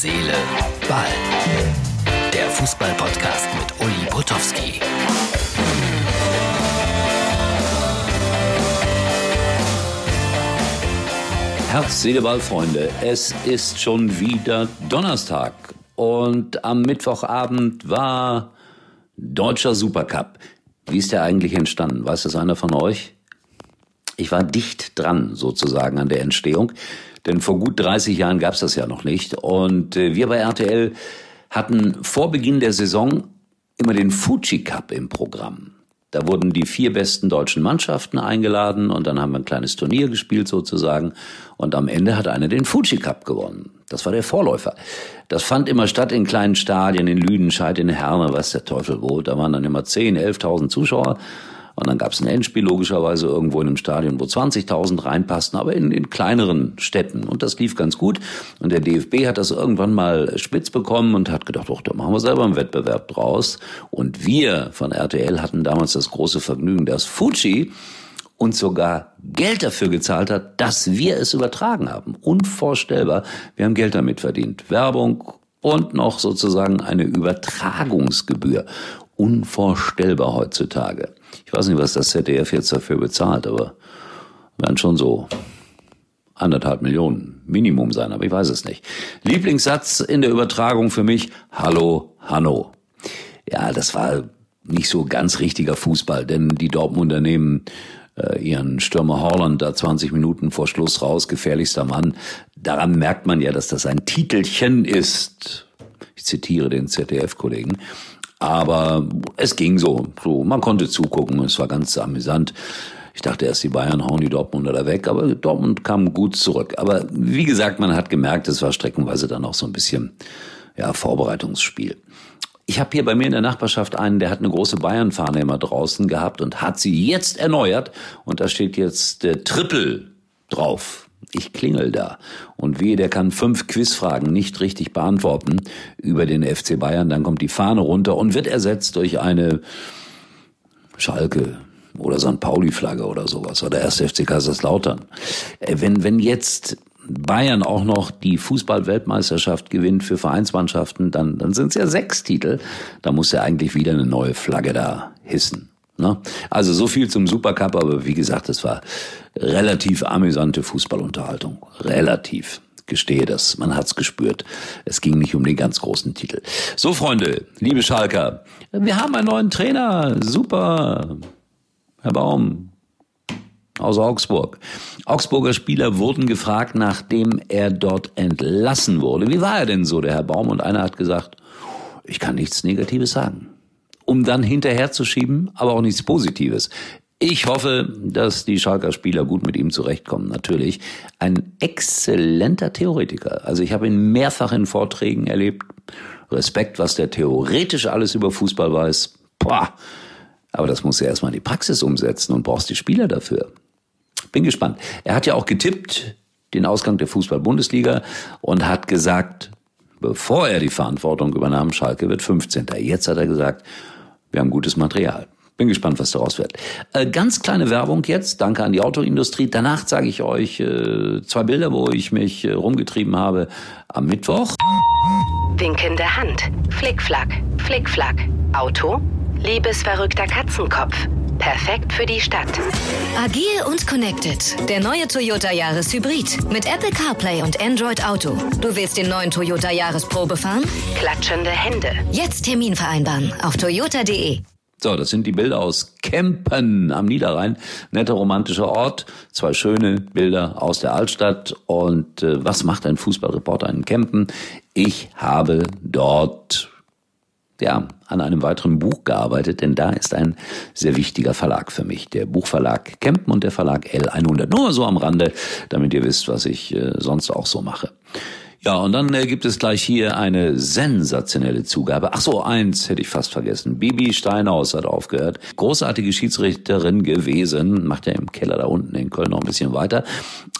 Seele, Ball. Der Fußball-Podcast mit Uli Potowski. Herz, Seele, Ball, Freunde. Es ist schon wieder Donnerstag. Und am Mittwochabend war Deutscher Supercup. Wie ist der eigentlich entstanden? Weiß das einer von euch? Ich war dicht dran, sozusagen, an der Entstehung. Denn vor gut 30 Jahren gab es das ja noch nicht. Und äh, wir bei RTL hatten vor Beginn der Saison immer den Fuji Cup im Programm. Da wurden die vier besten deutschen Mannschaften eingeladen und dann haben wir ein kleines Turnier gespielt sozusagen. Und am Ende hat einer den Fuji Cup gewonnen. Das war der Vorläufer. Das fand immer statt in kleinen Stadien, in Lüdenscheid, in Herne, was der Teufel wo. Da waren dann immer 10, 11.000 Zuschauer. Und dann gab es ein Endspiel logischerweise irgendwo in einem Stadion, wo 20.000 reinpassten, aber in, in kleineren Städten. Und das lief ganz gut. Und der DFB hat das irgendwann mal spitz bekommen und hat gedacht, doch, da machen wir selber einen Wettbewerb draus. Und wir von RTL hatten damals das große Vergnügen, dass Fuji uns sogar Geld dafür gezahlt hat, dass wir es übertragen haben. Unvorstellbar. Wir haben Geld damit verdient. Werbung und noch sozusagen eine Übertragungsgebühr. Unvorstellbar heutzutage. Ich weiß nicht, was das ZDF jetzt dafür bezahlt, aber werden schon so anderthalb Millionen Minimum sein, aber ich weiß es nicht. Lieblingssatz in der Übertragung für mich, Hallo, Hanno. Ja, das war nicht so ganz richtiger Fußball, denn die Dortmunder nehmen äh, ihren Stürmer Holland da 20 Minuten vor Schluss raus, gefährlichster Mann. Daran merkt man ja, dass das ein Titelchen ist. Ich zitiere den ZDF-Kollegen. Aber es ging so, so. Man konnte zugucken, es war ganz amüsant. Ich dachte erst, die Bayern hauen die Dortmunder da weg, aber Dortmund kam gut zurück. Aber wie gesagt, man hat gemerkt, es war streckenweise dann auch so ein bisschen ja, Vorbereitungsspiel. Ich habe hier bei mir in der Nachbarschaft einen, der hat eine große Bayern-Fahne immer draußen gehabt und hat sie jetzt erneuert. Und da steht jetzt der Triple drauf ich klingel da. Und wie, der kann fünf Quizfragen nicht richtig beantworten über den FC Bayern, dann kommt die Fahne runter und wird ersetzt durch eine Schalke oder St. Pauli-Flagge oder sowas oder erst FC Kaiserslautern. Äh, wenn, wenn jetzt Bayern auch noch die Fußball-Weltmeisterschaft gewinnt für Vereinsmannschaften, dann, dann sind es ja sechs Titel. Da muss ja eigentlich wieder eine neue Flagge da hissen. Ne? Also so viel zum Supercup, aber wie gesagt, es war relativ amüsante Fußballunterhaltung. Relativ. Gestehe das, man hat's gespürt. Es ging nicht um den ganz großen Titel. So, Freunde, liebe Schalker, wir haben einen neuen Trainer. Super. Herr Baum, aus Augsburg. Augsburger Spieler wurden gefragt, nachdem er dort entlassen wurde. Wie war er denn so, der Herr Baum? Und einer hat gesagt, ich kann nichts Negatives sagen um dann hinterherzuschieben, aber auch nichts Positives. Ich hoffe, dass die Schalker Spieler gut mit ihm zurechtkommen, natürlich. Ein exzellenter Theoretiker. Also ich habe ihn mehrfach in Vorträgen erlebt. Respekt, was der theoretisch alles über Fußball weiß. Boah. Aber das muss er erstmal in die Praxis umsetzen und brauchst die Spieler dafür. Bin gespannt. Er hat ja auch getippt, den Ausgang der Fußball-Bundesliga und hat gesagt, bevor er die Verantwortung übernahm, Schalke wird 15. Jetzt hat er gesagt, wir haben gutes Material. Bin gespannt, was daraus wird. Äh, ganz kleine Werbung jetzt. Danke an die Autoindustrie. Danach zeige ich euch äh, zwei Bilder, wo ich mich äh, rumgetrieben habe am Mittwoch. Winkende Hand. Flickflack. Flickflack. Auto. Liebesverrückter Katzenkopf. Perfekt für die Stadt. Agil und connected. Der neue Toyota Yaris Hybrid. Mit Apple CarPlay und Android Auto. Du willst den neuen Toyota Yaris Probe fahren? Klatschende Hände. Jetzt Termin vereinbaren auf toyota.de. So, das sind die Bilder aus Kempen am Niederrhein. Netter romantischer Ort. Zwei schöne Bilder aus der Altstadt. Und äh, was macht ein Fußballreporter in Kempen? Ich habe dort ja, an einem weiteren Buch gearbeitet, denn da ist ein sehr wichtiger Verlag für mich. Der Buchverlag Kempen und der Verlag L100. Nur so am Rande, damit ihr wisst, was ich äh, sonst auch so mache. Ja, und dann äh, gibt es gleich hier eine sensationelle Zugabe. Ach so, eins hätte ich fast vergessen. Bibi Steinhaus hat aufgehört. Großartige Schiedsrichterin gewesen. Macht ja im Keller da unten in Köln noch ein bisschen weiter.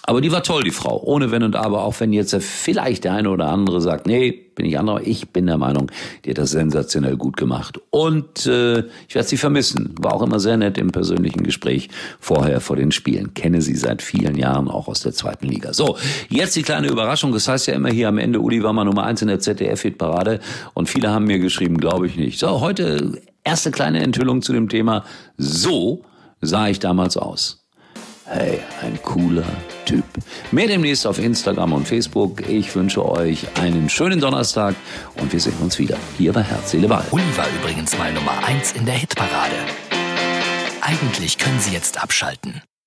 Aber die war toll, die Frau. Ohne Wenn und Aber. Auch wenn jetzt vielleicht der eine oder andere sagt, nee, bin ich anderer. Ich bin der Meinung, die hat das sensationell gut gemacht. Und äh, ich werde sie vermissen. War auch immer sehr nett im persönlichen Gespräch vorher vor den Spielen. Kenne sie seit vielen Jahren auch aus der zweiten Liga. So, jetzt die kleine Überraschung. Das heißt ja immer hier am Ende, Uli war mal Nummer eins in der ZDF-Hitparade. Und viele haben mir geschrieben, glaube ich nicht. So, heute erste kleine Enthüllung zu dem Thema. So sah ich damals aus. Hey, ein cooler Typ. Mehr demnächst auf Instagram und Facebook. Ich wünsche euch einen schönen Donnerstag und wir sehen uns wieder hier bei Herz, Seele, Ball. Uli war übrigens mal Nummer eins in der Hitparade. Eigentlich können Sie jetzt abschalten.